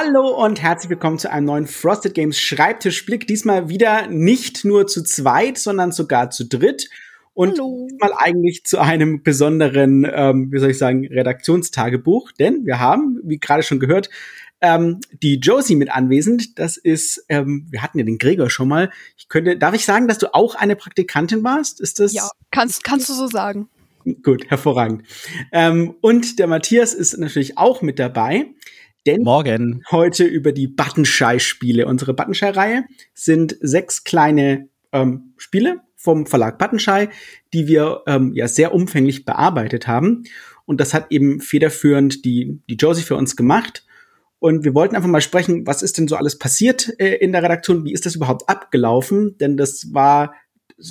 Hallo und herzlich willkommen zu einem neuen Frosted Games Schreibtischblick. Diesmal wieder nicht nur zu zweit, sondern sogar zu dritt. Und Hallo. mal eigentlich zu einem besonderen, ähm, wie soll ich sagen, Redaktionstagebuch. Denn wir haben, wie gerade schon gehört, ähm, die Josie mit anwesend. Das ist, ähm, wir hatten ja den Gregor schon mal. Ich könnte, darf ich sagen, dass du auch eine Praktikantin warst? Ist das? Ja, kannst, kannst du so sagen. Gut, hervorragend. Ähm, und der Matthias ist natürlich auch mit dabei. Denn Morgen. heute über die Buttonschei-Spiele. Unsere Buttonschei-Reihe sind sechs kleine ähm, Spiele vom Verlag Buttonschei, die wir ähm, ja sehr umfänglich bearbeitet haben. Und das hat eben federführend die, die Josie für uns gemacht. Und wir wollten einfach mal sprechen, was ist denn so alles passiert äh, in der Redaktion? Wie ist das überhaupt abgelaufen? Denn das war,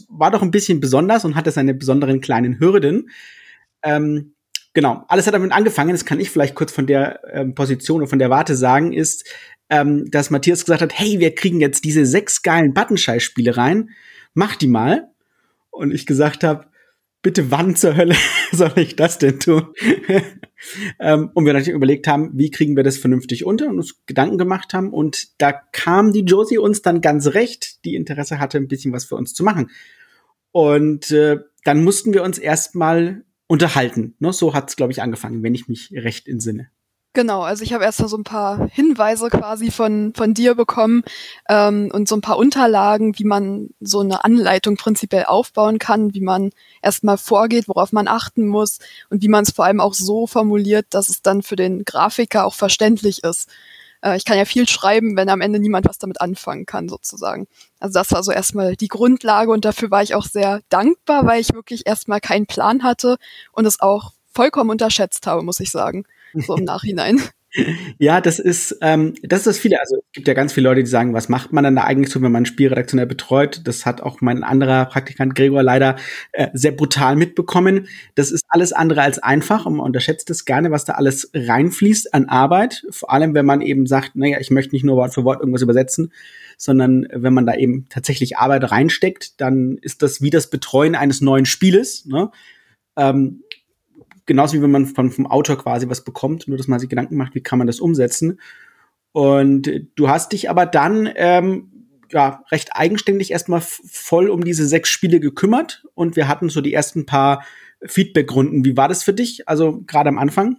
war doch ein bisschen besonders und hatte seine besonderen kleinen Hürden. Ähm, genau, alles hat damit angefangen, das kann ich vielleicht kurz von der ähm, Position und von der Warte sagen, ist, ähm, dass Matthias gesagt hat, hey, wir kriegen jetzt diese sechs geilen Buttonschei-Spiele rein, mach die mal. Und ich gesagt habe, bitte wann zur Hölle soll ich das denn tun? ähm, und wir natürlich überlegt haben, wie kriegen wir das vernünftig unter und uns Gedanken gemacht haben. Und da kam die Josie uns dann ganz recht, die Interesse hatte, ein bisschen was für uns zu machen. Und äh, dann mussten wir uns erstmal unterhalten. Ne? So hat es, glaube ich, angefangen, wenn ich mich recht entsinne. Genau, also ich habe erst mal so ein paar Hinweise quasi von, von dir bekommen ähm, und so ein paar Unterlagen, wie man so eine Anleitung prinzipiell aufbauen kann, wie man erstmal vorgeht, worauf man achten muss und wie man es vor allem auch so formuliert, dass es dann für den Grafiker auch verständlich ist. Äh, ich kann ja viel schreiben, wenn am Ende niemand was damit anfangen kann, sozusagen. Also das war so erstmal die Grundlage und dafür war ich auch sehr dankbar, weil ich wirklich erstmal keinen Plan hatte und es auch vollkommen unterschätzt habe, muss ich sagen so im Nachhinein. Ja, das ist, ähm, das ist das viele. Also es gibt ja ganz viele Leute, die sagen, was macht man dann da eigentlich so, wenn man ein Spiel redaktionell betreut? Das hat auch mein anderer Praktikant Gregor leider äh, sehr brutal mitbekommen. Das ist alles andere als einfach und man unterschätzt es gerne, was da alles reinfließt an Arbeit. Vor allem, wenn man eben sagt, naja, ich möchte nicht nur Wort für Wort irgendwas übersetzen, sondern wenn man da eben tatsächlich Arbeit reinsteckt, dann ist das wie das Betreuen eines neuen Spieles. Ne? Ähm, genauso wie wenn man von, vom Autor quasi was bekommt, nur dass man sich Gedanken macht, wie kann man das umsetzen. Und du hast dich aber dann ähm, ja recht eigenständig erstmal voll um diese sechs Spiele gekümmert und wir hatten so die ersten paar Feedback-Runden. Wie war das für dich? Also gerade am Anfang?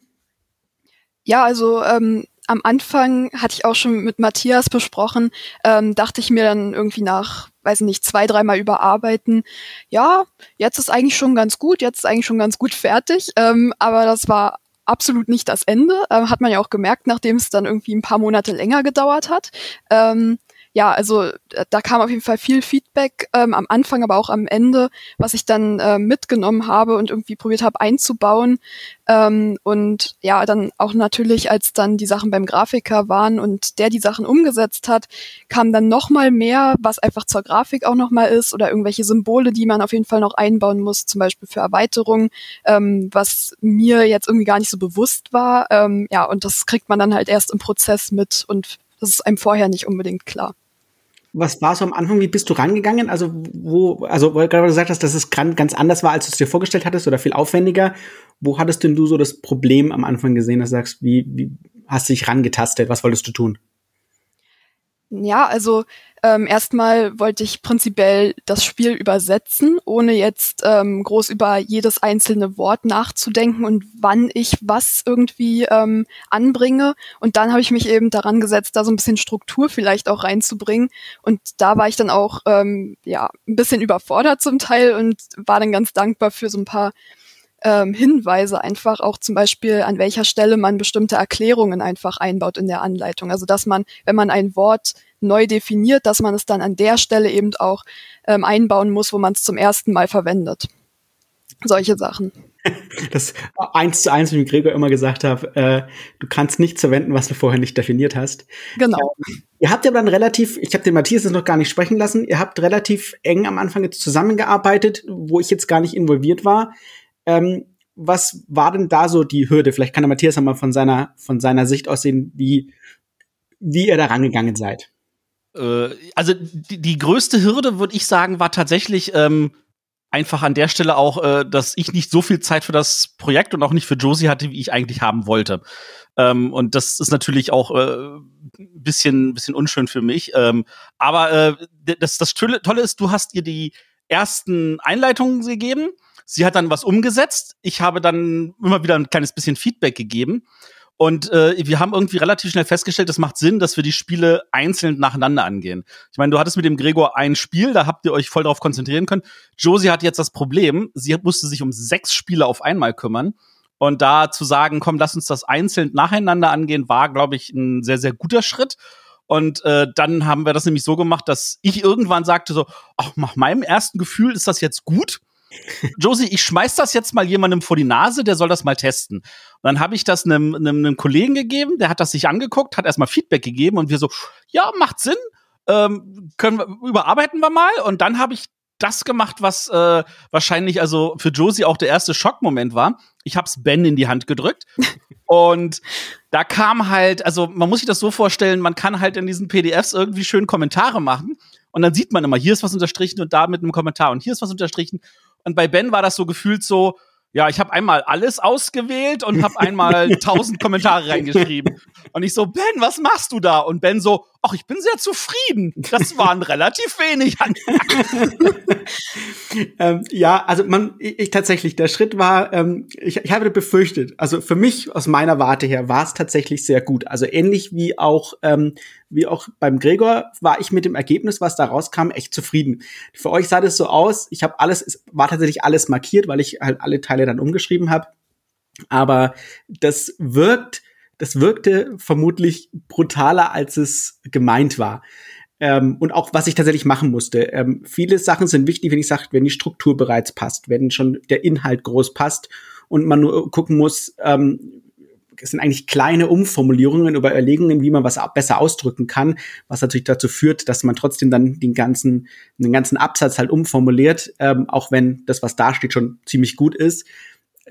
Ja, also ähm, am Anfang hatte ich auch schon mit Matthias besprochen, ähm, dachte ich mir dann irgendwie nach, weiß nicht, zwei, dreimal überarbeiten, ja, jetzt ist eigentlich schon ganz gut, jetzt ist eigentlich schon ganz gut fertig, ähm, aber das war absolut nicht das Ende, ähm, hat man ja auch gemerkt, nachdem es dann irgendwie ein paar Monate länger gedauert hat. Ähm, ja, also äh, da kam auf jeden Fall viel Feedback ähm, am Anfang, aber auch am Ende, was ich dann äh, mitgenommen habe und irgendwie probiert habe einzubauen. Ähm, und ja, dann auch natürlich, als dann die Sachen beim Grafiker waren und der die Sachen umgesetzt hat, kam dann noch mal mehr, was einfach zur Grafik auch noch mal ist oder irgendwelche Symbole, die man auf jeden Fall noch einbauen muss, zum Beispiel für Erweiterungen, ähm, was mir jetzt irgendwie gar nicht so bewusst war. Ähm, ja, und das kriegt man dann halt erst im Prozess mit und das ist einem vorher nicht unbedingt klar. Was war so am Anfang? Wie bist du rangegangen? Also, wo, also, weil du gerade gesagt hast, dass es ganz anders war, als du es dir vorgestellt hattest oder viel aufwendiger. Wo hattest denn du so das Problem am Anfang gesehen, dass du sagst, wie, wie hast du dich rangetastet? Was wolltest du tun? Ja, also ähm, erstmal wollte ich prinzipiell das Spiel übersetzen, ohne jetzt ähm, groß über jedes einzelne Wort nachzudenken und wann ich was irgendwie ähm, anbringe. Und dann habe ich mich eben daran gesetzt, da so ein bisschen Struktur vielleicht auch reinzubringen. Und da war ich dann auch ähm, ja ein bisschen überfordert zum Teil und war dann ganz dankbar für so ein paar ähm, Hinweise einfach auch zum Beispiel, an welcher Stelle man bestimmte Erklärungen einfach einbaut in der Anleitung. Also dass man, wenn man ein Wort neu definiert, dass man es dann an der Stelle eben auch ähm, einbauen muss, wo man es zum ersten Mal verwendet. Solche Sachen. Das eins zu eins, wie Gregor immer gesagt habe, äh, du kannst nichts verwenden, was du vorher nicht definiert hast. Genau. Ähm, ihr habt ja dann relativ, ich habe den Matthias jetzt noch gar nicht sprechen lassen, ihr habt relativ eng am Anfang jetzt zusammengearbeitet, wo ich jetzt gar nicht involviert war. Ähm, was war denn da so die Hürde? Vielleicht kann der Matthias einmal von seiner, von seiner Sicht aussehen, wie, wie ihr da rangegangen seid. Äh, also die, die größte Hürde, würde ich sagen, war tatsächlich ähm, einfach an der Stelle auch, äh, dass ich nicht so viel Zeit für das Projekt und auch nicht für Josie hatte, wie ich eigentlich haben wollte. Ähm, und das ist natürlich auch äh, ein bisschen, bisschen unschön für mich. Ähm, aber äh, das, das Tolle ist, du hast ihr die ersten Einleitungen gegeben. Sie hat dann was umgesetzt. Ich habe dann immer wieder ein kleines bisschen Feedback gegeben. Und äh, wir haben irgendwie relativ schnell festgestellt, es macht Sinn, dass wir die Spiele einzeln nacheinander angehen. Ich meine, du hattest mit dem Gregor ein Spiel, da habt ihr euch voll darauf konzentrieren können. Josie hat jetzt das Problem, sie musste sich um sechs Spiele auf einmal kümmern. Und da zu sagen, komm, lass uns das einzeln nacheinander angehen, war, glaube ich, ein sehr, sehr guter Schritt. Und äh, dann haben wir das nämlich so gemacht, dass ich irgendwann sagte so, ach, nach meinem ersten Gefühl ist das jetzt gut. Josie, ich schmeiß das jetzt mal jemandem vor die Nase, der soll das mal testen. Und dann habe ich das einem, einem, einem Kollegen gegeben, der hat das sich angeguckt, hat erstmal Feedback gegeben und wir so, ja, macht Sinn, ähm, können wir, überarbeiten wir mal. Und dann habe ich das gemacht, was äh, wahrscheinlich also für Josie auch der erste Schockmoment war. Ich hab's Ben in die Hand gedrückt und da kam halt, also man muss sich das so vorstellen, man kann halt in diesen PDFs irgendwie schön Kommentare machen und dann sieht man immer, hier ist was unterstrichen und da mit einem Kommentar und hier ist was unterstrichen und bei Ben war das so gefühlt so, ja, ich habe einmal alles ausgewählt und habe einmal tausend Kommentare reingeschrieben. Und ich so, Ben, was machst du da? Und Ben so, ach, ich bin sehr zufrieden. Das waren relativ wenig. ähm, ja, also man, ich, ich, tatsächlich, der Schritt war, ähm, ich, ich habe befürchtet, also für mich aus meiner Warte her war es tatsächlich sehr gut. Also ähnlich wie auch, ähm, wie auch beim Gregor war ich mit dem Ergebnis, was da rauskam, echt zufrieden. Für euch sah das so aus, ich habe alles, es war tatsächlich alles markiert, weil ich halt alle Teile dann umgeschrieben habe. Aber das wirkt das wirkte vermutlich brutaler, als es gemeint war. Ähm, und auch was ich tatsächlich machen musste. Ähm, viele Sachen sind wichtig, wenn ich sage, wenn die Struktur bereits passt, wenn schon der Inhalt groß passt und man nur gucken muss, ähm, es sind eigentlich kleine Umformulierungen über Überlegungen, wie man was besser ausdrücken kann, was natürlich dazu führt, dass man trotzdem dann den ganzen, den ganzen Absatz halt umformuliert, ähm, auch wenn das, was da steht, schon ziemlich gut ist.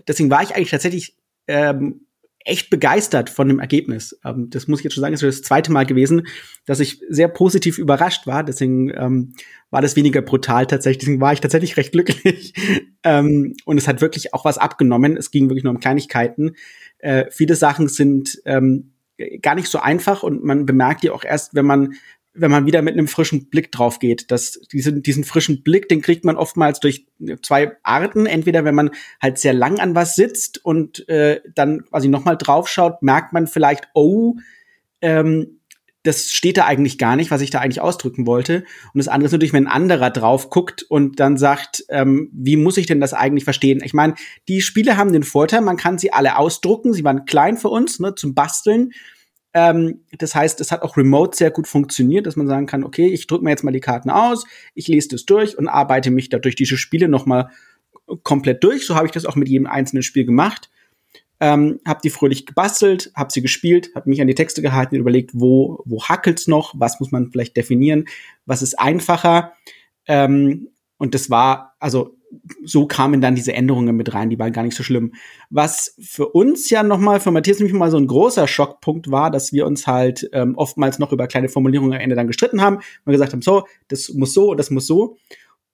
Deswegen war ich eigentlich tatsächlich ähm, echt begeistert von dem Ergebnis. Ähm, das muss ich jetzt schon sagen, das ist das zweite Mal gewesen, dass ich sehr positiv überrascht war. Deswegen ähm, war das weniger brutal tatsächlich. Deswegen war ich tatsächlich recht glücklich. ähm, und es hat wirklich auch was abgenommen. Es ging wirklich nur um Kleinigkeiten. Äh, viele Sachen sind ähm, gar nicht so einfach und man bemerkt die auch erst, wenn man wenn man wieder mit einem frischen Blick drauf geht. Das, diesen, diesen frischen Blick, den kriegt man oftmals durch zwei Arten. Entweder wenn man halt sehr lang an was sitzt und äh, dann quasi nochmal draufschaut, merkt man vielleicht, oh, ähm, das steht da eigentlich gar nicht, was ich da eigentlich ausdrücken wollte. Und das andere ist natürlich, wenn ein anderer drauf guckt und dann sagt, ähm, wie muss ich denn das eigentlich verstehen? Ich meine, die Spiele haben den Vorteil, man kann sie alle ausdrucken. Sie waren klein für uns, ne, zum Basteln. Ähm, das heißt, es hat auch remote sehr gut funktioniert, dass man sagen kann, okay, ich drücke mir jetzt mal die Karten aus, ich lese das durch und arbeite mich da durch diese Spiele noch mal komplett durch. So habe ich das auch mit jedem einzelnen Spiel gemacht. Ähm, habe die fröhlich gebastelt, habe sie gespielt, habe mich an die Texte gehalten und überlegt, wo, wo hackelt's noch, was muss man vielleicht definieren, was ist einfacher. Ähm, und das war, also so kamen dann diese Änderungen mit rein, die waren gar nicht so schlimm. Was für uns ja nochmal, für Matthias nämlich mal so ein großer Schockpunkt war, dass wir uns halt ähm, oftmals noch über kleine Formulierungen am Ende dann gestritten haben und gesagt haben, so, das muss so, das muss so.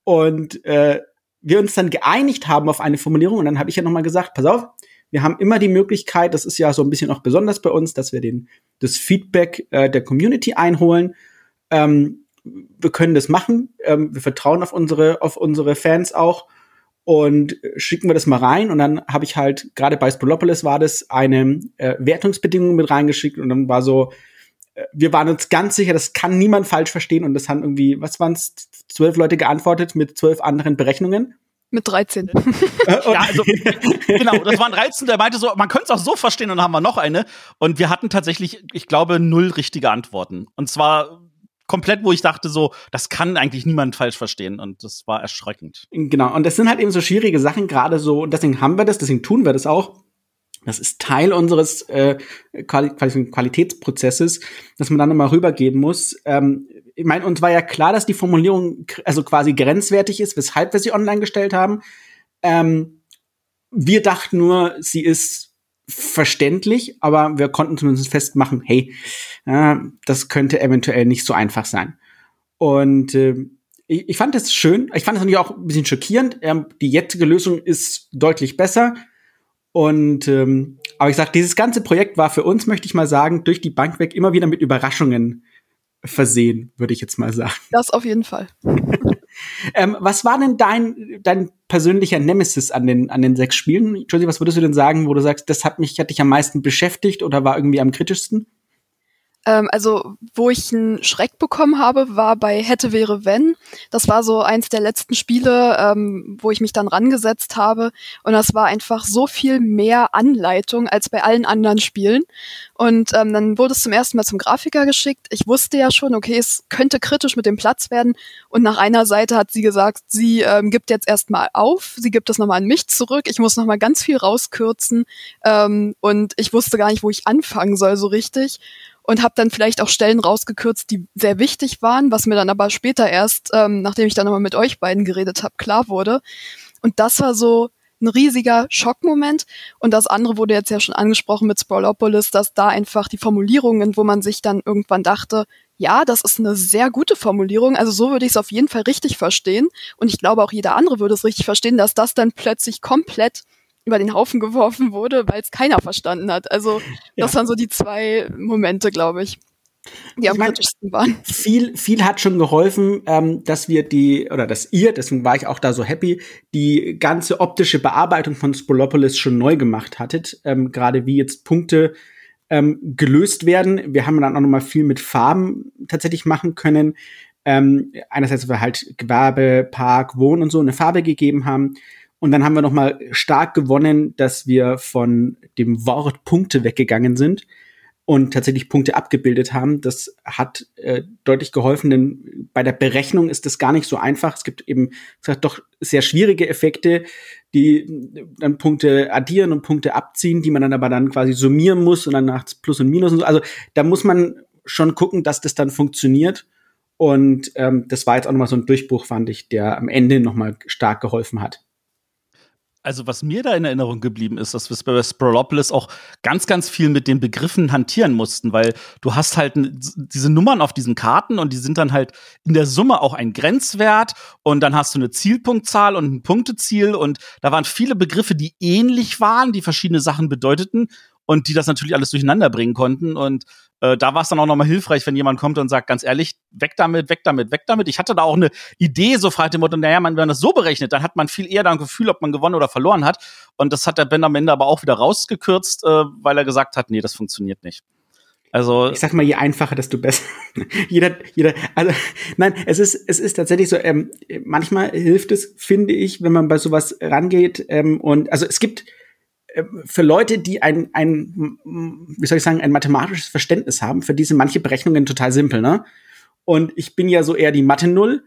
Und äh, wir uns dann geeinigt haben auf eine Formulierung und dann habe ich ja nochmal gesagt, pass auf, wir haben immer die Möglichkeit, das ist ja so ein bisschen auch besonders bei uns, dass wir den, das Feedback äh, der Community einholen. Ähm, wir können das machen. Ähm, wir vertrauen auf unsere, auf unsere Fans auch und schicken wir das mal rein. Und dann habe ich halt, gerade bei Spolopolis war das eine äh, Wertungsbedingung mit reingeschickt und dann war so, äh, wir waren uns ganz sicher, das kann niemand falsch verstehen und das haben irgendwie, was waren es, zwölf Leute geantwortet mit zwölf anderen Berechnungen. Mit 13. ja, also, genau, das waren 13, der meinte so, man könnte es auch so verstehen und dann haben wir noch eine. Und wir hatten tatsächlich, ich glaube, null richtige Antworten. Und zwar komplett, wo ich dachte so, das kann eigentlich niemand falsch verstehen und das war erschreckend. Genau, und das sind halt eben so schwierige Sachen, gerade so, und deswegen haben wir das, deswegen tun wir das auch. Das ist Teil unseres äh, Quali Qualitätsprozesses, dass man dann nochmal rübergeben muss. Ähm, ich meine, uns war ja klar, dass die Formulierung also quasi grenzwertig ist, weshalb wir sie online gestellt haben. Ähm, wir dachten nur, sie ist verständlich, aber wir konnten zumindest festmachen, hey, äh, das könnte eventuell nicht so einfach sein. Und äh, ich, ich fand es schön. Ich fand es natürlich auch ein bisschen schockierend. Ähm, die jetzige Lösung ist deutlich besser. Und ähm, aber ich sag, dieses ganze Projekt war für uns, möchte ich mal sagen, durch die Bank weg immer wieder mit Überraschungen versehen, würde ich jetzt mal sagen. Das auf jeden Fall. Ähm, was war denn dein, dein persönlicher Nemesis an den, an den sechs Spielen? Josie, was würdest du denn sagen, wo du sagst, das hat mich, hat dich am meisten beschäftigt oder war irgendwie am kritischsten? Ähm, also, wo ich einen Schreck bekommen habe, war bei Hätte, wäre, wenn. Das war so eins der letzten Spiele, ähm, wo ich mich dann rangesetzt habe. Und das war einfach so viel mehr Anleitung als bei allen anderen Spielen. Und ähm, dann wurde es zum ersten Mal zum Grafiker geschickt. Ich wusste ja schon, okay, es könnte kritisch mit dem Platz werden. Und nach einer Seite hat sie gesagt, sie ähm, gibt jetzt erstmal auf, sie gibt es nochmal an mich zurück. Ich muss nochmal ganz viel rauskürzen. Ähm, und ich wusste gar nicht, wo ich anfangen soll so richtig und habe dann vielleicht auch Stellen rausgekürzt, die sehr wichtig waren, was mir dann aber später erst, ähm, nachdem ich dann nochmal mit euch beiden geredet habe, klar wurde. Und das war so ein riesiger Schockmoment. Und das andere wurde jetzt ja schon angesprochen mit Sprawlopolis, dass da einfach die Formulierungen, wo man sich dann irgendwann dachte, ja, das ist eine sehr gute Formulierung. Also so würde ich es auf jeden Fall richtig verstehen. Und ich glaube auch jeder andere würde es richtig verstehen, dass das dann plötzlich komplett über den Haufen geworfen wurde, weil es keiner verstanden hat. Also das waren so die zwei Momente, glaube ich, die am kritischsten waren. Viel, viel hat schon geholfen, ähm, dass wir die, oder dass ihr, deswegen war ich auch da so happy, die ganze optische Bearbeitung von Spolopolis schon neu gemacht hattet. Ähm, Gerade wie jetzt Punkte ähm, gelöst werden. Wir haben dann auch noch mal viel mit Farben tatsächlich machen können. Ähm, einerseits, weil wir halt Gewerbe, Park, Wohnen und so eine Farbe gegeben haben. Und dann haben wir noch mal stark gewonnen, dass wir von dem Wort Punkte weggegangen sind und tatsächlich Punkte abgebildet haben. Das hat äh, deutlich geholfen, denn bei der Berechnung ist das gar nicht so einfach. Es gibt eben gesagt, doch sehr schwierige Effekte, die dann Punkte addieren und Punkte abziehen, die man dann aber dann quasi summieren muss und dann nach Plus und Minus und so. Also da muss man schon gucken, dass das dann funktioniert. Und ähm, das war jetzt auch nochmal so ein Durchbruch, fand ich, der am Ende nochmal stark geholfen hat. Also, was mir da in Erinnerung geblieben ist, dass wir bei Sprolopolis auch ganz, ganz viel mit den Begriffen hantieren mussten, weil du hast halt diese Nummern auf diesen Karten und die sind dann halt in der Summe auch ein Grenzwert und dann hast du eine Zielpunktzahl und ein Punkteziel und da waren viele Begriffe, die ähnlich waren, die verschiedene Sachen bedeuteten und die das natürlich alles durcheinander bringen konnten. Und äh, da war es dann auch nochmal hilfreich, wenn jemand kommt und sagt, ganz ehrlich, weg damit, weg damit, weg damit. Ich hatte da auch eine Idee, so frei dem Motto, naja, man, wenn man das so berechnet, dann hat man viel eher dann ein Gefühl, ob man gewonnen oder verloren hat. Und das hat der Ben am Ende aber auch wieder rausgekürzt, äh, weil er gesagt hat, nee, das funktioniert nicht. Also ich sag mal, je einfacher, desto besser. jeder, jeder, also nein, es ist, es ist tatsächlich so. Ähm, manchmal hilft es, finde ich, wenn man bei sowas rangeht. Ähm, und also es gibt für Leute, die ein, ein, wie soll ich sagen, ein mathematisches Verständnis haben, für diese manche Berechnungen total simpel, ne? Und ich bin ja so eher die Mathe-Null.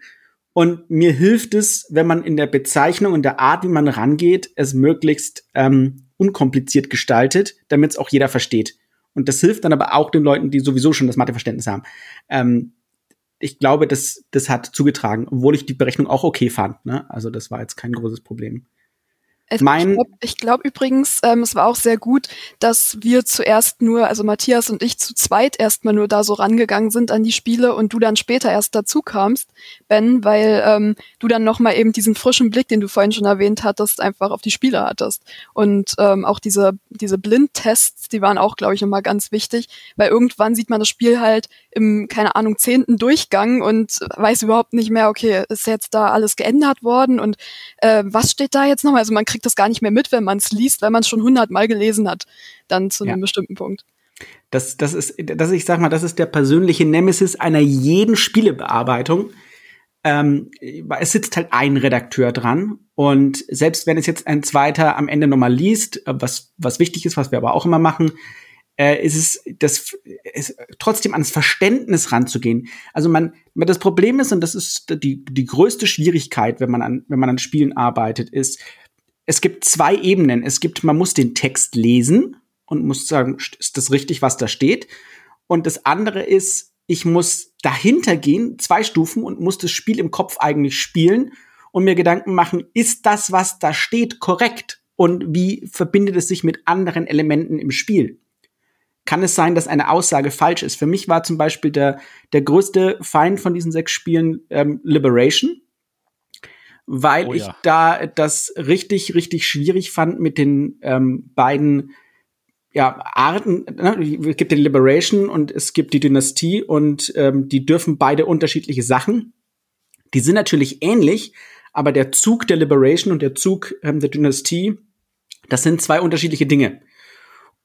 Und mir hilft es, wenn man in der Bezeichnung und der Art, wie man rangeht, es möglichst ähm, unkompliziert gestaltet, damit es auch jeder versteht. Und das hilft dann aber auch den Leuten, die sowieso schon das Matheverständnis haben. Ähm, ich glaube, das, das hat zugetragen, obwohl ich die Berechnung auch okay fand. Ne? Also das war jetzt kein großes Problem. Ich glaube glaub übrigens, ähm, es war auch sehr gut, dass wir zuerst nur, also Matthias und ich zu zweit erstmal nur da so rangegangen sind an die Spiele und du dann später erst dazu kamst, Ben, weil ähm, du dann nochmal eben diesen frischen Blick, den du vorhin schon erwähnt hattest, einfach auf die Spiele hattest. Und ähm, auch diese, diese Blindtests, die waren auch, glaube ich, nochmal ganz wichtig, weil irgendwann sieht man das Spiel halt im, keine Ahnung, zehnten Durchgang und weiß überhaupt nicht mehr, okay, ist jetzt da alles geändert worden und äh, was steht da jetzt nochmal? Also man kriegt das gar nicht mehr mit, wenn man es liest, weil man es schon hundertmal gelesen hat, dann zu einem ja. bestimmten Punkt. Das, das ist, das, ich sag mal, das ist der persönliche Nemesis einer jeden Spielebearbeitung. Ähm, es sitzt halt ein Redakteur dran und selbst wenn es jetzt ein zweiter am Ende nochmal liest, was, was wichtig ist, was wir aber auch immer machen, äh, ist es das ist trotzdem ans Verständnis ranzugehen. Also man, das Problem ist und das ist die die größte Schwierigkeit, wenn man an wenn man an Spielen arbeitet, ist es gibt zwei Ebenen. Es gibt man muss den Text lesen und muss sagen, ist das richtig, was da steht? Und das andere ist, ich muss dahinter gehen, zwei Stufen und muss das Spiel im Kopf eigentlich spielen und mir Gedanken machen, ist das, was da steht, korrekt? Und wie verbindet es sich mit anderen Elementen im Spiel? kann es sein, dass eine Aussage falsch ist. Für mich war zum Beispiel der, der größte Feind von diesen sechs Spielen ähm, Liberation, weil oh ja. ich da das richtig, richtig schwierig fand mit den ähm, beiden ja, Arten, ne? es gibt die Liberation und es gibt die Dynastie und ähm, die dürfen beide unterschiedliche Sachen. Die sind natürlich ähnlich, aber der Zug der Liberation und der Zug ähm, der Dynastie, das sind zwei unterschiedliche Dinge.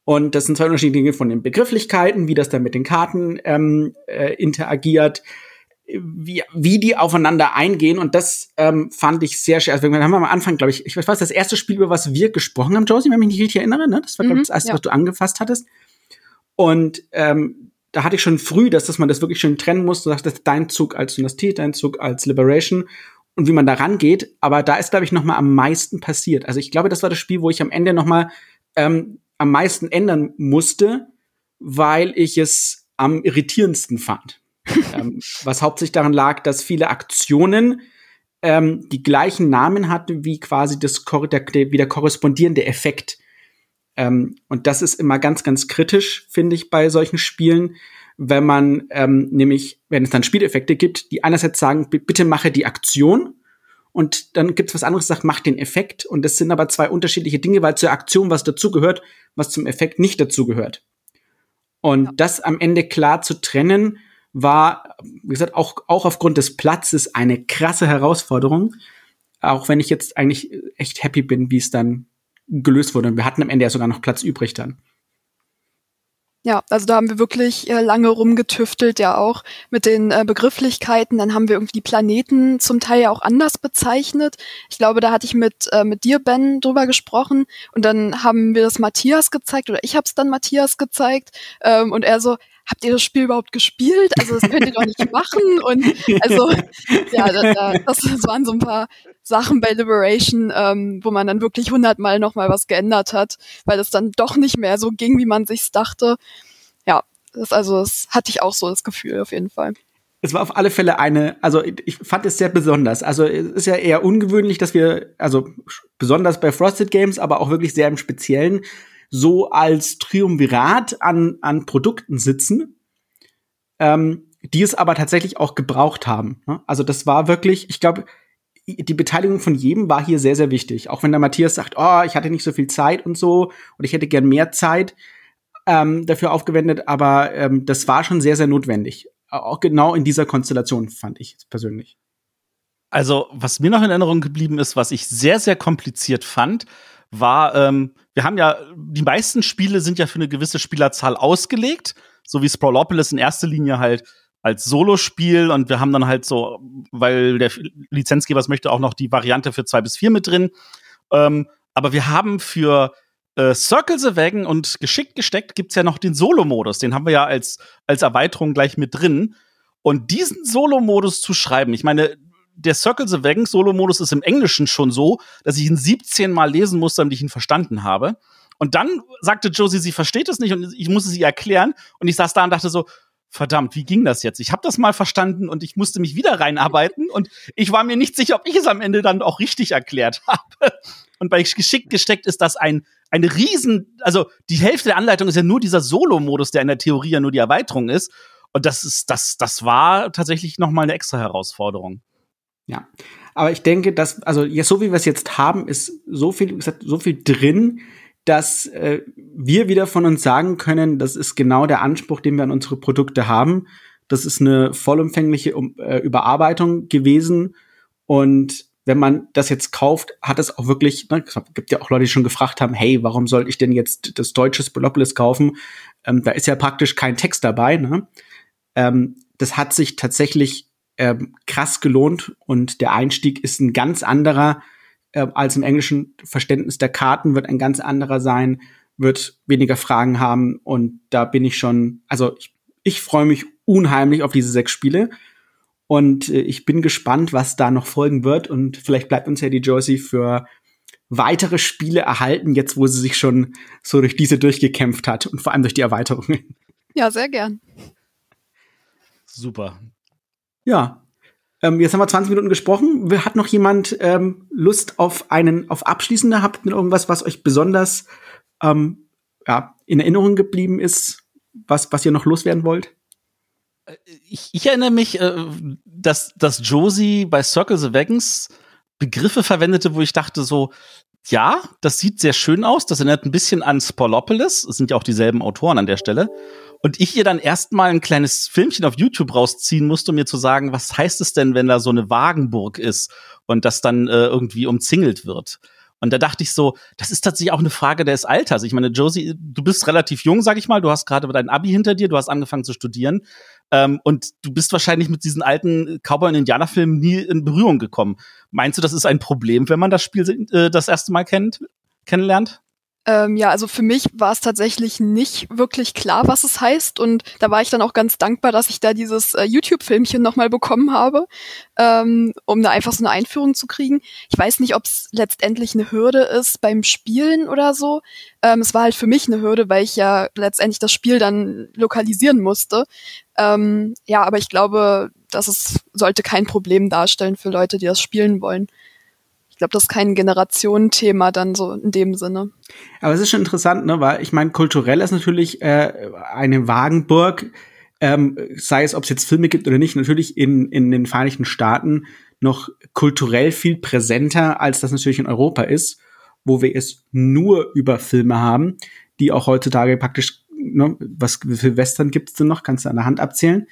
Und das sind zwei unterschiedliche Dinge von den Begrifflichkeiten, wie das dann mit den Karten ähm, äh, interagiert, wie, wie die aufeinander eingehen. Und das ähm, fand ich sehr schön. Also wir haben am Anfang, glaube ich, ich weiß, das erste Spiel, über was wir gesprochen haben, Josie, wenn ich mich nicht richtig erinnere, ne? Das war, glaube ich, mhm, das erste, ja. was du angefasst hattest. Und ähm, da hatte ich schon früh, dass, dass man das wirklich schön trennen muss. Du sagst, das ist dein Zug als Dynastie, dein Zug als Liberation und wie man da rangeht. Aber da ist, glaube ich, noch mal am meisten passiert. Also ich glaube, das war das Spiel, wo ich am Ende noch mal ähm, am meisten ändern musste, weil ich es am irritierendsten fand. Ähm, was hauptsächlich daran lag, dass viele Aktionen ähm, die gleichen Namen hatten wie quasi das der, wie der korrespondierende Effekt. Ähm, und das ist immer ganz, ganz kritisch, finde ich, bei solchen Spielen, wenn man ähm, nämlich, wenn es dann Spieleffekte gibt, die einerseits sagen, bitte mache die Aktion und dann gibt es was anderes, sagt, mach den Effekt. Und das sind aber zwei unterschiedliche Dinge, weil zur Aktion was dazugehört, was zum Effekt nicht dazugehört. Und ja. das am Ende klar zu trennen, war, wie gesagt, auch, auch aufgrund des Platzes eine krasse Herausforderung. Auch wenn ich jetzt eigentlich echt happy bin, wie es dann gelöst wurde. Und wir hatten am Ende ja sogar noch Platz übrig dann. Ja, also da haben wir wirklich äh, lange rumgetüftelt, ja auch mit den äh, Begrifflichkeiten. Dann haben wir irgendwie die Planeten zum Teil ja auch anders bezeichnet. Ich glaube, da hatte ich mit, äh, mit dir, Ben, drüber gesprochen und dann haben wir das Matthias gezeigt oder ich habe es dann Matthias gezeigt ähm, und er so, habt ihr das Spiel überhaupt gespielt? Also das könnt ihr doch nicht machen. Und also, ja, da, da, das, das waren so ein paar Sachen bei Liberation, ähm, wo man dann wirklich hundertmal nochmal was geändert hat, weil es dann doch nicht mehr so ging, wie man sich's dachte. Ja, das, also das hatte ich auch so das Gefühl auf jeden Fall. Es war auf alle Fälle eine, also ich fand es sehr besonders. Also es ist ja eher ungewöhnlich, dass wir, also besonders bei Frosted Games, aber auch wirklich sehr im Speziellen, so als Triumvirat an, an Produkten sitzen, ähm, die es aber tatsächlich auch gebraucht haben. Ne? Also das war wirklich, ich glaube, die Beteiligung von jedem war hier sehr, sehr wichtig. Auch wenn der Matthias sagt, oh, ich hatte nicht so viel Zeit und so und ich hätte gern mehr Zeit ähm, dafür aufgewendet, aber ähm, das war schon sehr, sehr notwendig. Auch genau in dieser Konstellation, fand ich persönlich. Also, was mir noch in Erinnerung geblieben ist, was ich sehr, sehr kompliziert fand, war, ähm, wir haben ja, die meisten Spiele sind ja für eine gewisse Spielerzahl ausgelegt, so wie Sprawlopolis in erster Linie halt als Solospiel und wir haben dann halt so, weil der Lizenzgeber es möchte, auch noch die Variante für zwei bis vier mit drin. Ähm, aber wir haben für äh, Circle the Wagon und geschickt gesteckt gibt's ja noch den Solo-Modus. Den haben wir ja als, als Erweiterung gleich mit drin. Und diesen Solo-Modus zu schreiben, ich meine, der Circle the Wagon Solo-Modus ist im Englischen schon so, dass ich ihn 17 Mal lesen musste, damit ich ihn verstanden habe. Und dann sagte Josie, sie versteht es nicht und ich musste sie erklären. Und ich saß da und dachte so, verdammt, wie ging das jetzt? Ich habe das mal verstanden und ich musste mich wieder reinarbeiten und ich war mir nicht sicher, ob ich es am Ende dann auch richtig erklärt habe. Und bei geschickt gesteckt ist das ein eine riesen, also die Hälfte der Anleitung ist ja nur dieser Solo-Modus, der in der Theorie ja nur die Erweiterung ist. Und das ist, das, das war tatsächlich noch mal eine extra Herausforderung. Ja, aber ich denke, dass, also ja, so wie wir es jetzt haben, ist so viel, so viel drin, dass äh, wir wieder von uns sagen können, das ist genau der Anspruch, den wir an unsere Produkte haben. Das ist eine vollumfängliche um, äh, Überarbeitung gewesen. Und wenn man das jetzt kauft, hat es auch wirklich, ne, es gibt ja auch Leute, die schon gefragt haben, hey, warum soll ich denn jetzt das deutsche Spolopolis kaufen? Ähm, da ist ja praktisch kein Text dabei. Ne? Ähm, das hat sich tatsächlich ähm, krass gelohnt und der Einstieg ist ein ganz anderer äh, als im englischen Verständnis der Karten, wird ein ganz anderer sein, wird weniger Fragen haben und da bin ich schon, also ich, ich freue mich unheimlich auf diese sechs Spiele und äh, ich bin gespannt, was da noch folgen wird und vielleicht bleibt uns ja die Josie für weitere Spiele erhalten, jetzt wo sie sich schon so durch diese durchgekämpft hat und vor allem durch die Erweiterungen. Ja, sehr gern. Super. Ja. Ähm, jetzt haben wir 20 Minuten gesprochen. Hat noch jemand ähm, Lust auf einen, auf abschließende? Habt ihr irgendwas, was euch besonders ähm, ja, in Erinnerung geblieben ist, was, was ihr noch loswerden wollt? Ich, ich erinnere mich, äh, dass, dass Josie bei Circle the Wagons Begriffe verwendete, wo ich dachte so, ja, das sieht sehr schön aus. Das erinnert ein bisschen an Spolopolis. Es sind ja auch dieselben Autoren an der Stelle. Und ich ihr dann erstmal ein kleines Filmchen auf YouTube rausziehen musste, um mir zu sagen, was heißt es denn, wenn da so eine Wagenburg ist und das dann äh, irgendwie umzingelt wird? Und da dachte ich so, das ist tatsächlich auch eine Frage des Alters. Ich meine, Josie, du bist relativ jung, sag ich mal. Du hast gerade dein Abi hinter dir, du hast angefangen zu studieren. Ähm, und du bist wahrscheinlich mit diesen alten Cowboy- und Indianerfilmen nie in Berührung gekommen. Meinst du, das ist ein Problem, wenn man das Spiel äh, das erste Mal kennt, kennenlernt? Ähm, ja, also für mich war es tatsächlich nicht wirklich klar, was es heißt. Und da war ich dann auch ganz dankbar, dass ich da dieses äh, YouTube-Filmchen nochmal bekommen habe, ähm, um da einfach so eine Einführung zu kriegen. Ich weiß nicht, ob es letztendlich eine Hürde ist beim Spielen oder so. Ähm, es war halt für mich eine Hürde, weil ich ja letztendlich das Spiel dann lokalisieren musste. Ähm, ja, aber ich glaube, dass es sollte kein Problem darstellen für Leute, die das spielen wollen glaube, das ist kein Generationenthema dann so in dem Sinne. Aber es ist schon interessant, ne, weil ich meine, kulturell ist natürlich äh, eine Wagenburg, ähm, sei es, ob es jetzt Filme gibt oder nicht, natürlich in, in den Vereinigten Staaten noch kulturell viel präsenter, als das natürlich in Europa ist, wo wir es nur über Filme haben, die auch heutzutage praktisch, ne, was für Western gibt es denn noch, kannst du an der Hand abzählen.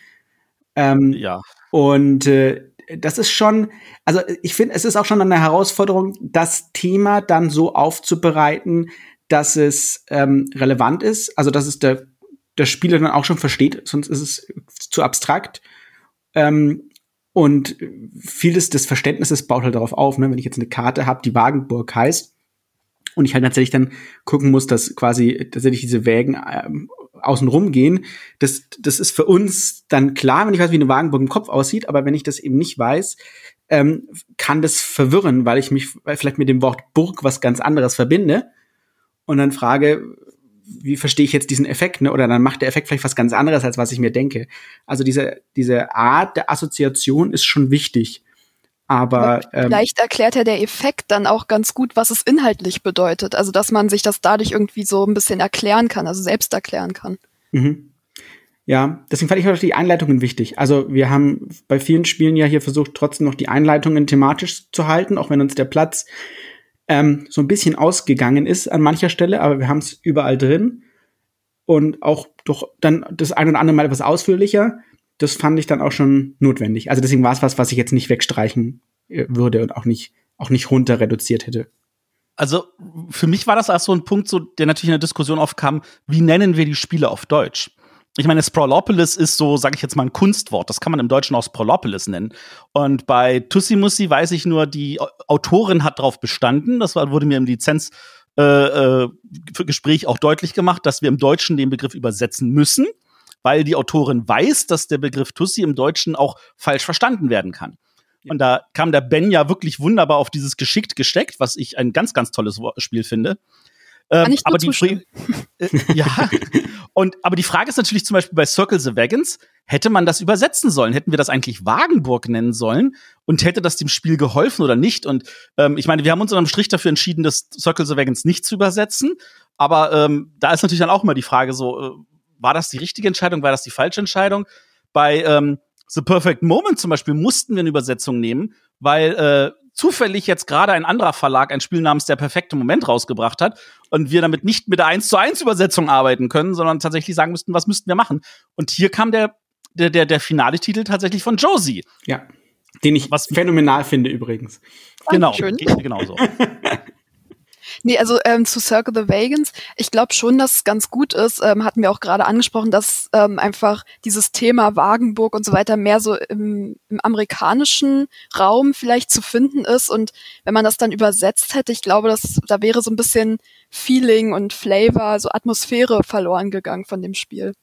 Ähm, ja. Und äh, das ist schon, also ich finde, es ist auch schon eine Herausforderung, das Thema dann so aufzubereiten, dass es ähm, relevant ist, also dass es der, der Spieler dann auch schon versteht, sonst ist es zu abstrakt. Ähm, und vieles des Verständnisses baut halt darauf auf, ne? wenn ich jetzt eine Karte habe, die Wagenburg heißt, und ich halt tatsächlich dann gucken muss, dass quasi tatsächlich diese Wägen ähm, außen gehen. Das, das ist für uns dann klar, wenn ich weiß, wie eine Wagenburg im Kopf aussieht, aber wenn ich das eben nicht weiß, ähm, kann das verwirren, weil ich mich vielleicht mit dem Wort Burg was ganz anderes verbinde und dann frage, wie verstehe ich jetzt diesen Effekt, ne? Oder dann macht der Effekt vielleicht was ganz anderes, als was ich mir denke. Also diese, diese Art der Assoziation ist schon wichtig. Aber ähm, vielleicht erklärt ja der Effekt dann auch ganz gut, was es inhaltlich bedeutet. Also dass man sich das dadurch irgendwie so ein bisschen erklären kann, also selbst erklären kann. Mhm. Ja, deswegen fand ich auch die Einleitungen wichtig. Also wir haben bei vielen Spielen ja hier versucht, trotzdem noch die Einleitungen thematisch zu halten, auch wenn uns der Platz ähm, so ein bisschen ausgegangen ist an mancher Stelle, aber wir haben es überall drin und auch doch dann das ein oder andere Mal etwas ausführlicher das fand ich dann auch schon notwendig. Also deswegen war es was, was ich jetzt nicht wegstreichen äh, würde und auch nicht, auch nicht runter reduziert hätte. Also für mich war das auch so ein Punkt, so, der natürlich in der Diskussion aufkam, wie nennen wir die Spiele auf Deutsch? Ich meine, Sprolopolis ist so, sage ich jetzt mal, ein Kunstwort. Das kann man im Deutschen auch Sprolopolis nennen. Und bei Tussimussi weiß ich nur, die Autorin hat darauf bestanden. Das wurde mir im Lizenz äh, äh, auch deutlich gemacht, dass wir im Deutschen den Begriff übersetzen müssen weil die Autorin weiß, dass der Begriff Tussi im Deutschen auch falsch verstanden werden kann. Und da kam der Ben ja wirklich wunderbar auf dieses geschickt gesteckt, was ich ein ganz, ganz tolles Spiel finde. Ähm, aber die äh, ja. Und aber die Frage ist natürlich zum Beispiel bei Circle the Wagons, hätte man das übersetzen sollen? Hätten wir das eigentlich Wagenburg nennen sollen? Und hätte das dem Spiel geholfen oder nicht? Und ähm, ich meine, wir haben uns unterm Strich dafür entschieden, das Circle the Wagons nicht zu übersetzen. Aber ähm, da ist natürlich dann auch immer die Frage so, äh, war das die richtige Entscheidung, war das die falsche Entscheidung? Bei ähm, The Perfect Moment zum Beispiel mussten wir eine Übersetzung nehmen, weil äh, zufällig jetzt gerade ein anderer Verlag ein Spiel namens Der perfekte Moment rausgebracht hat und wir damit nicht mit der 1 zu 1 Übersetzung arbeiten können, sondern tatsächlich sagen müssten, was müssten wir machen. Und hier kam der, der, der, der finale Titel tatsächlich von Josie. Ja. Den ich was phänomenal finde übrigens. Genau, genau so. Nee, also ähm, zu Circle the Vagans, ich glaube schon, dass es ganz gut ist, ähm, hatten wir auch gerade angesprochen, dass ähm, einfach dieses Thema Wagenburg und so weiter mehr so im, im amerikanischen Raum vielleicht zu finden ist. Und wenn man das dann übersetzt hätte, ich glaube, dass da wäre so ein bisschen Feeling und Flavor, so Atmosphäre verloren gegangen von dem Spiel.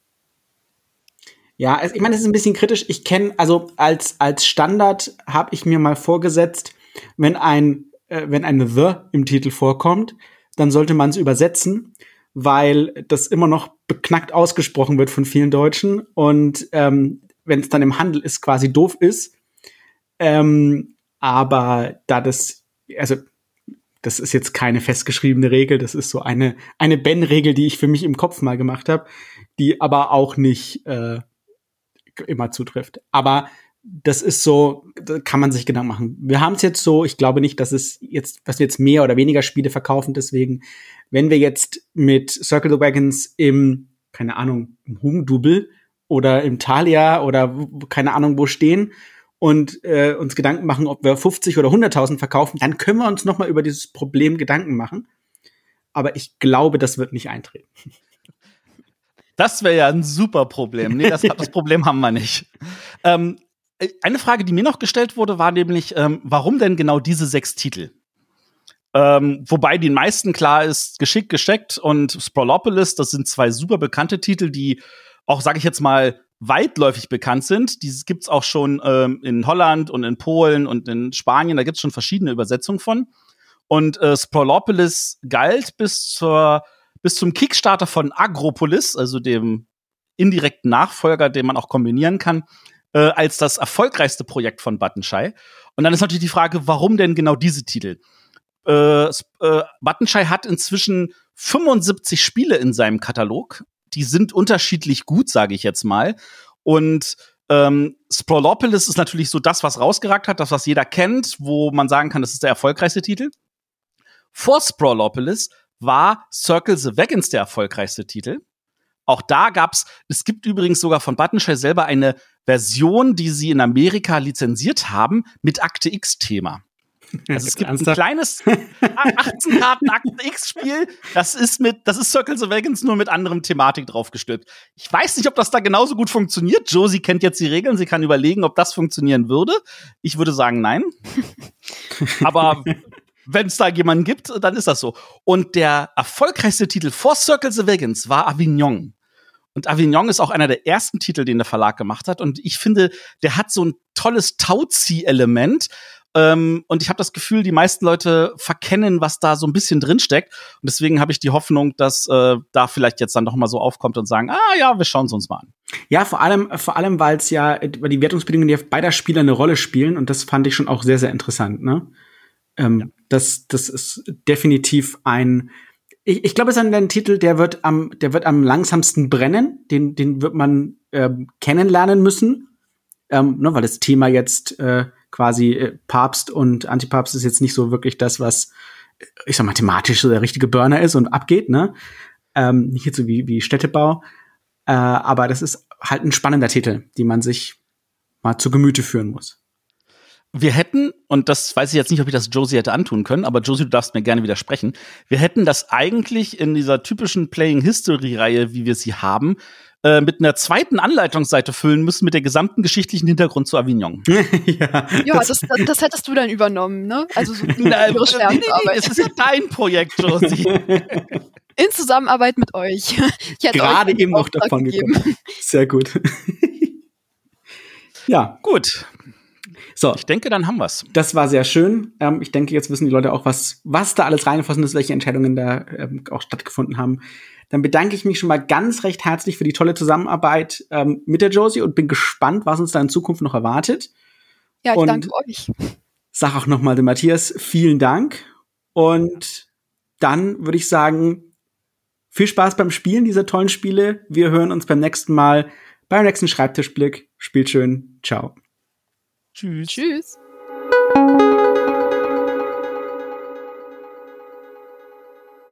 Ja, ich meine, das ist ein bisschen kritisch. Ich kenne, also als, als Standard habe ich mir mal vorgesetzt, wenn ein äh, wenn ein The im Titel vorkommt, dann sollte man es übersetzen, weil das immer noch beknackt ausgesprochen wird von vielen Deutschen und ähm, wenn es dann im Handel ist, quasi doof ist. Ähm, aber da das, also das ist jetzt keine festgeschriebene Regel, das ist so eine, eine Ben-Regel, die ich für mich im Kopf mal gemacht habe, die aber auch nicht äh, immer zutrifft. Aber das ist so, da kann man sich Gedanken machen. Wir haben es jetzt so, ich glaube nicht, dass es jetzt, dass wir jetzt mehr oder weniger Spiele verkaufen. Deswegen, wenn wir jetzt mit Circle the Wagons im, keine Ahnung, im Hugendubel oder im Thalia oder keine Ahnung wo stehen und äh, uns Gedanken machen, ob wir 50 oder 100.000 verkaufen, dann können wir uns noch mal über dieses Problem Gedanken machen. Aber ich glaube, das wird nicht eintreten. Das wäre ja ein super Problem. Nee, das, das Problem haben wir nicht. Ähm, eine Frage, die mir noch gestellt wurde, war nämlich, ähm, warum denn genau diese sechs Titel? Ähm, wobei den meisten klar ist, geschickt gesteckt und Sprolopolis, das sind zwei super bekannte Titel, die auch, sage ich jetzt mal, weitläufig bekannt sind. Die gibt's auch schon ähm, in Holland und in Polen und in Spanien. Da gibt's schon verschiedene Übersetzungen von. Und äh, Sprolopolis galt bis zur bis zum Kickstarter von Agropolis, also dem indirekten Nachfolger, den man auch kombinieren kann, äh, als das erfolgreichste Projekt von Buttonshy. Und dann ist natürlich die Frage, warum denn genau diese Titel? Äh, äh, Buttonshy hat inzwischen 75 Spiele in seinem Katalog. Die sind unterschiedlich gut, sage ich jetzt mal. Und ähm, Sprolopolis ist natürlich so das, was rausgeragt hat, das, was jeder kennt, wo man sagen kann, das ist der erfolgreichste Titel. Vor Sprolopolis war Circle the Wagons der erfolgreichste Titel. Auch da gab's, es gibt übrigens sogar von Buttonshell selber eine Version, die sie in Amerika lizenziert haben, mit Akte X-Thema. Also es gibt ein kleines 18 Karten Akte X-Spiel, das ist mit, das ist Circle the Wagons nur mit anderem Thematik draufgestülpt. Ich weiß nicht, ob das da genauso gut funktioniert. Josie kennt jetzt die Regeln, sie kann überlegen, ob das funktionieren würde. Ich würde sagen, nein. Aber wenn es da jemanden gibt, dann ist das so. Und der erfolgreichste Titel vor Circle the Wagons war Avignon. Und Avignon ist auch einer der ersten Titel, den der Verlag gemacht hat. Und ich finde, der hat so ein tolles Tauzieh-Element. Ähm, und ich habe das Gefühl, die meisten Leute verkennen, was da so ein bisschen drinsteckt. Und deswegen habe ich die Hoffnung, dass äh, da vielleicht jetzt dann noch mal so aufkommt und sagen, ah ja, wir schauen es uns mal an. Ja, vor allem, vor allem, weil es ja weil die Wertungsbedingungen ja beider Spieler eine Rolle spielen. Und das fand ich schon auch sehr, sehr interessant. Ne? Ähm, ja. das, das ist definitiv ein ich, ich glaube, es ist ein Titel, der wird am, der wird am langsamsten brennen. Den, den wird man ähm, kennenlernen müssen, ähm, ne, weil das Thema jetzt äh, quasi äh, Papst und Antipapst ist jetzt nicht so wirklich das, was äh, ich sag mal thematisch so der richtige Burner ist und abgeht, ne? Ähm, nicht jetzt so wie, wie Städtebau. Äh, aber das ist halt ein spannender Titel, den man sich mal zu Gemüte führen muss wir hätten, und das weiß ich jetzt nicht, ob ich das Josie hätte antun können, aber Josie, du darfst mir gerne widersprechen. Wir hätten das eigentlich in dieser typischen Playing History-Reihe, wie wir sie haben, äh, mit einer zweiten Anleitungsseite füllen müssen mit der gesamten geschichtlichen Hintergrund zu Avignon. ja, ja das, das, das, hättest du dann übernommen, ne? Also so Na, ihre nee, nee, nee, das ist ja dein Projekt, Josie. In Zusammenarbeit mit euch. Ich hätte Gerade euch eben noch davon gegeben. gekommen. Sehr gut. ja. Gut. So. Ich denke, dann haben wir's. Das war sehr schön. Ähm, ich denke, jetzt wissen die Leute auch, was, was da alles reingeflossen ist, welche Entscheidungen da ähm, auch stattgefunden haben. Dann bedanke ich mich schon mal ganz recht herzlich für die tolle Zusammenarbeit ähm, mit der Josie und bin gespannt, was uns da in Zukunft noch erwartet. Ja, ich und danke euch. Sag auch noch mal dem Matthias vielen Dank. Und dann würde ich sagen, viel Spaß beim Spielen dieser tollen Spiele. Wir hören uns beim nächsten Mal beim nächsten Schreibtischblick. Spielt schön. Ciao. Tschüss. Tschüss.